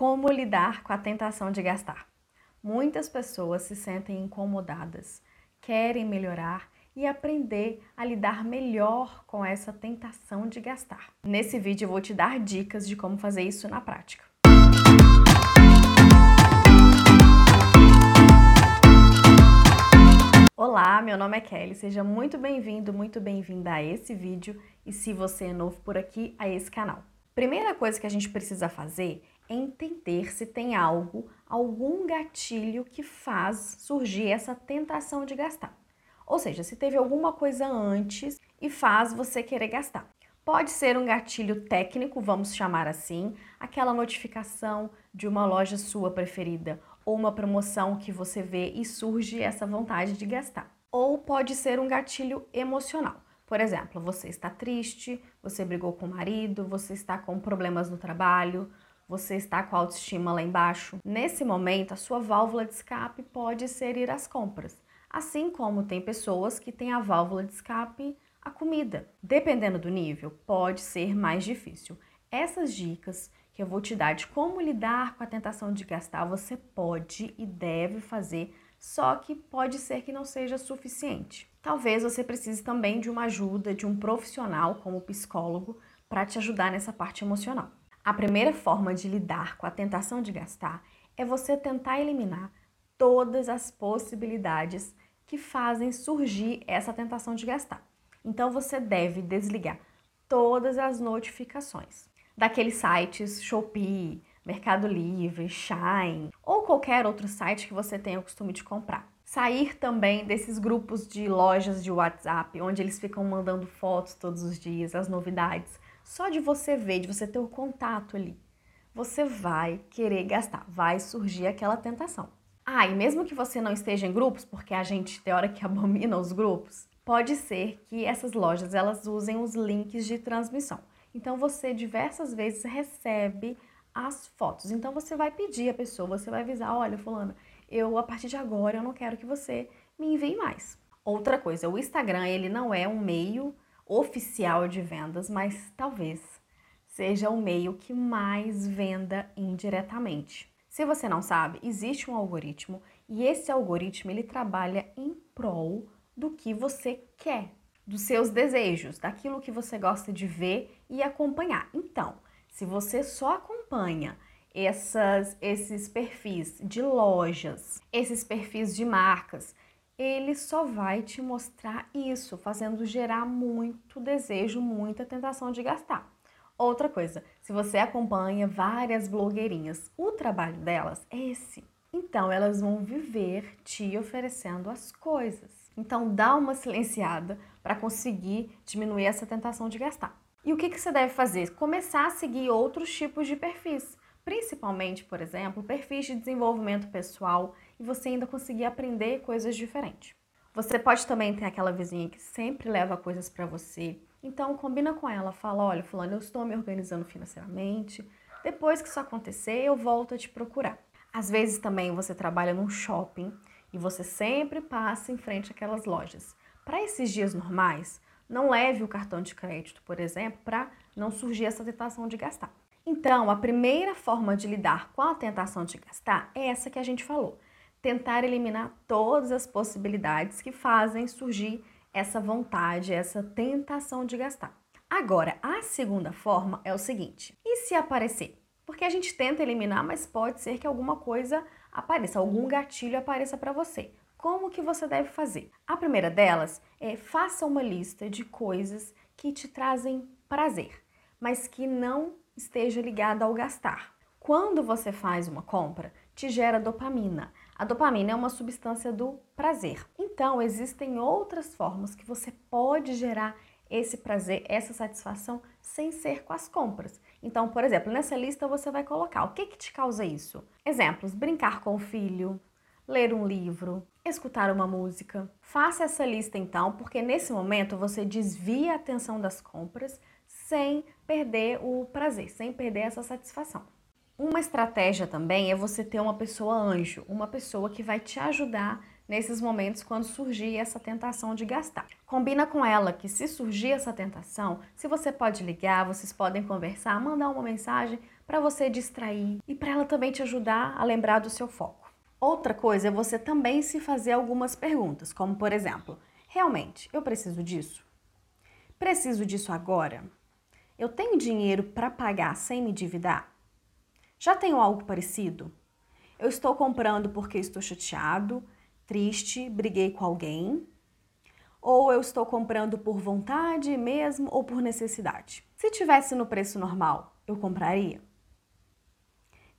Como lidar com a tentação de gastar? Muitas pessoas se sentem incomodadas, querem melhorar e aprender a lidar melhor com essa tentação de gastar. Nesse vídeo eu vou te dar dicas de como fazer isso na prática. Olá, meu nome é Kelly, seja muito bem-vindo, muito bem-vinda a esse vídeo e se você é novo por aqui, a esse canal. Primeira coisa que a gente precisa fazer entender se tem algo, algum gatilho que faz surgir essa tentação de gastar. Ou seja, se teve alguma coisa antes e faz você querer gastar. Pode ser um gatilho técnico, vamos chamar assim, aquela notificação de uma loja sua preferida ou uma promoção que você vê e surge essa vontade de gastar. Ou pode ser um gatilho emocional. Por exemplo, você está triste, você brigou com o marido, você está com problemas no trabalho, você está com a autoestima lá embaixo, nesse momento a sua válvula de escape pode ser ir às compras. Assim como tem pessoas que têm a válvula de escape a comida. Dependendo do nível, pode ser mais difícil. Essas dicas que eu vou te dar de como lidar com a tentação de gastar, você pode e deve fazer, só que pode ser que não seja suficiente. Talvez você precise também de uma ajuda de um profissional como psicólogo para te ajudar nessa parte emocional. A primeira forma de lidar com a tentação de gastar é você tentar eliminar todas as possibilidades que fazem surgir essa tentação de gastar. Então você deve desligar todas as notificações daqueles sites Shopee, Mercado Livre, Shine ou qualquer outro site que você tenha o costume de comprar. Sair também desses grupos de lojas de WhatsApp, onde eles ficam mandando fotos todos os dias, as novidades. Só de você ver, de você ter o contato ali, você vai querer gastar, vai surgir aquela tentação. Ah, e mesmo que você não esteja em grupos, porque a gente tem hora que abomina os grupos, pode ser que essas lojas elas usem os links de transmissão. Então você diversas vezes recebe as fotos. Então você vai pedir a pessoa, você vai avisar, olha, fulana, eu a partir de agora eu não quero que você me envie mais. Outra coisa, o Instagram ele não é um meio oficial de vendas, mas talvez seja o meio que mais venda indiretamente. Se você não sabe, existe um algoritmo e esse algoritmo ele trabalha em prol do que você quer, dos seus desejos, daquilo que você gosta de ver e acompanhar. Então, se você só acompanha essas, esses perfis de lojas, esses perfis de marcas ele só vai te mostrar isso, fazendo gerar muito desejo, muita tentação de gastar. Outra coisa, se você acompanha várias blogueirinhas, o trabalho delas é esse. Então elas vão viver te oferecendo as coisas. Então dá uma silenciada para conseguir diminuir essa tentação de gastar. E o que, que você deve fazer? Começar a seguir outros tipos de perfis, principalmente, por exemplo, perfis de desenvolvimento pessoal e você ainda conseguir aprender coisas diferentes. Você pode também ter aquela vizinha que sempre leva coisas para você. Então combina com ela, fala: "Olha, fulano, eu estou me organizando financeiramente. Depois que isso acontecer, eu volto a te procurar". Às vezes também você trabalha num shopping e você sempre passa em frente àquelas lojas. Para esses dias normais, não leve o cartão de crédito, por exemplo, para não surgir essa tentação de gastar. Então, a primeira forma de lidar com a tentação de gastar é essa que a gente falou tentar eliminar todas as possibilidades que fazem surgir essa vontade, essa tentação de gastar. Agora, a segunda forma é o seguinte: e se aparecer? Porque a gente tenta eliminar, mas pode ser que alguma coisa apareça, algum gatilho apareça para você. Como que você deve fazer? A primeira delas é faça uma lista de coisas que te trazem prazer, mas que não esteja ligada ao gastar. Quando você faz uma compra, te gera dopamina. A dopamina é uma substância do prazer. Então, existem outras formas que você pode gerar esse prazer, essa satisfação sem ser com as compras. Então, por exemplo, nessa lista você vai colocar o que, que te causa isso. Exemplos: brincar com o filho, ler um livro, escutar uma música. Faça essa lista então, porque nesse momento você desvia a atenção das compras sem perder o prazer, sem perder essa satisfação. Uma estratégia também é você ter uma pessoa anjo, uma pessoa que vai te ajudar nesses momentos quando surgir essa tentação de gastar. Combina com ela que se surgir essa tentação, se você pode ligar, vocês podem conversar, mandar uma mensagem para você distrair e para ela também te ajudar a lembrar do seu foco. Outra coisa é você também se fazer algumas perguntas, como por exemplo, realmente eu preciso disso? Preciso disso agora? Eu tenho dinheiro para pagar sem me endividar? Já tenho algo parecido? Eu estou comprando porque estou chateado, triste, briguei com alguém? Ou eu estou comprando por vontade mesmo ou por necessidade? Se tivesse no preço normal, eu compraria?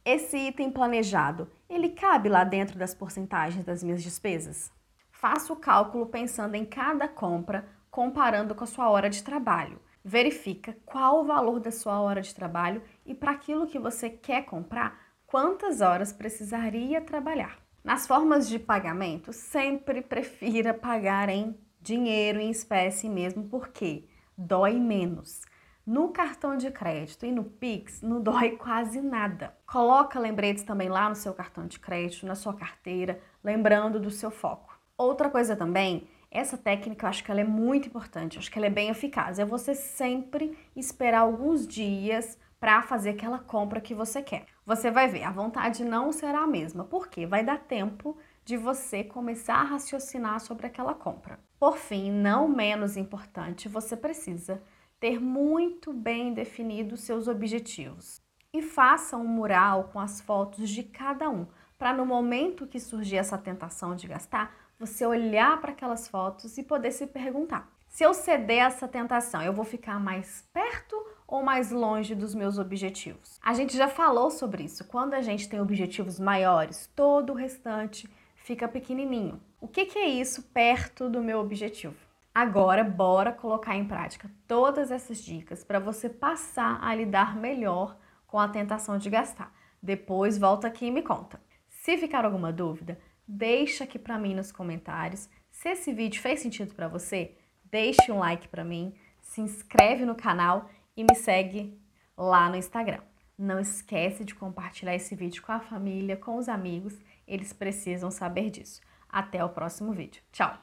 Esse item planejado, ele cabe lá dentro das porcentagens das minhas despesas? Faça o cálculo pensando em cada compra, comparando com a sua hora de trabalho. Verifica qual o valor da sua hora de trabalho e para aquilo que você quer comprar, quantas horas precisaria trabalhar. Nas formas de pagamento, sempre prefira pagar em dinheiro, em espécie mesmo, porque dói menos. No cartão de crédito e no Pix não dói quase nada. Coloca lembretes também lá no seu cartão de crédito, na sua carteira, lembrando do seu foco. Outra coisa também essa técnica eu acho que ela é muito importante, acho que ela é bem eficaz. É você sempre esperar alguns dias para fazer aquela compra que você quer. Você vai ver, a vontade não será a mesma, porque vai dar tempo de você começar a raciocinar sobre aquela compra. Por fim, não menos importante, você precisa ter muito bem definidos seus objetivos. E faça um mural com as fotos de cada um, para no momento que surgir essa tentação de gastar, você olhar para aquelas fotos e poder se perguntar: se eu ceder essa tentação, eu vou ficar mais perto ou mais longe dos meus objetivos? A gente já falou sobre isso. Quando a gente tem objetivos maiores, todo o restante fica pequenininho. O que, que é isso perto do meu objetivo? Agora, bora colocar em prática todas essas dicas para você passar a lidar melhor com a tentação de gastar. Depois volta aqui e me conta. Se ficar alguma dúvida, deixa aqui para mim nos comentários. Se esse vídeo fez sentido para você, deixe um like para mim, se inscreve no canal e me segue lá no Instagram. Não esquece de compartilhar esse vídeo com a família, com os amigos, eles precisam saber disso. Até o próximo vídeo. Tchau!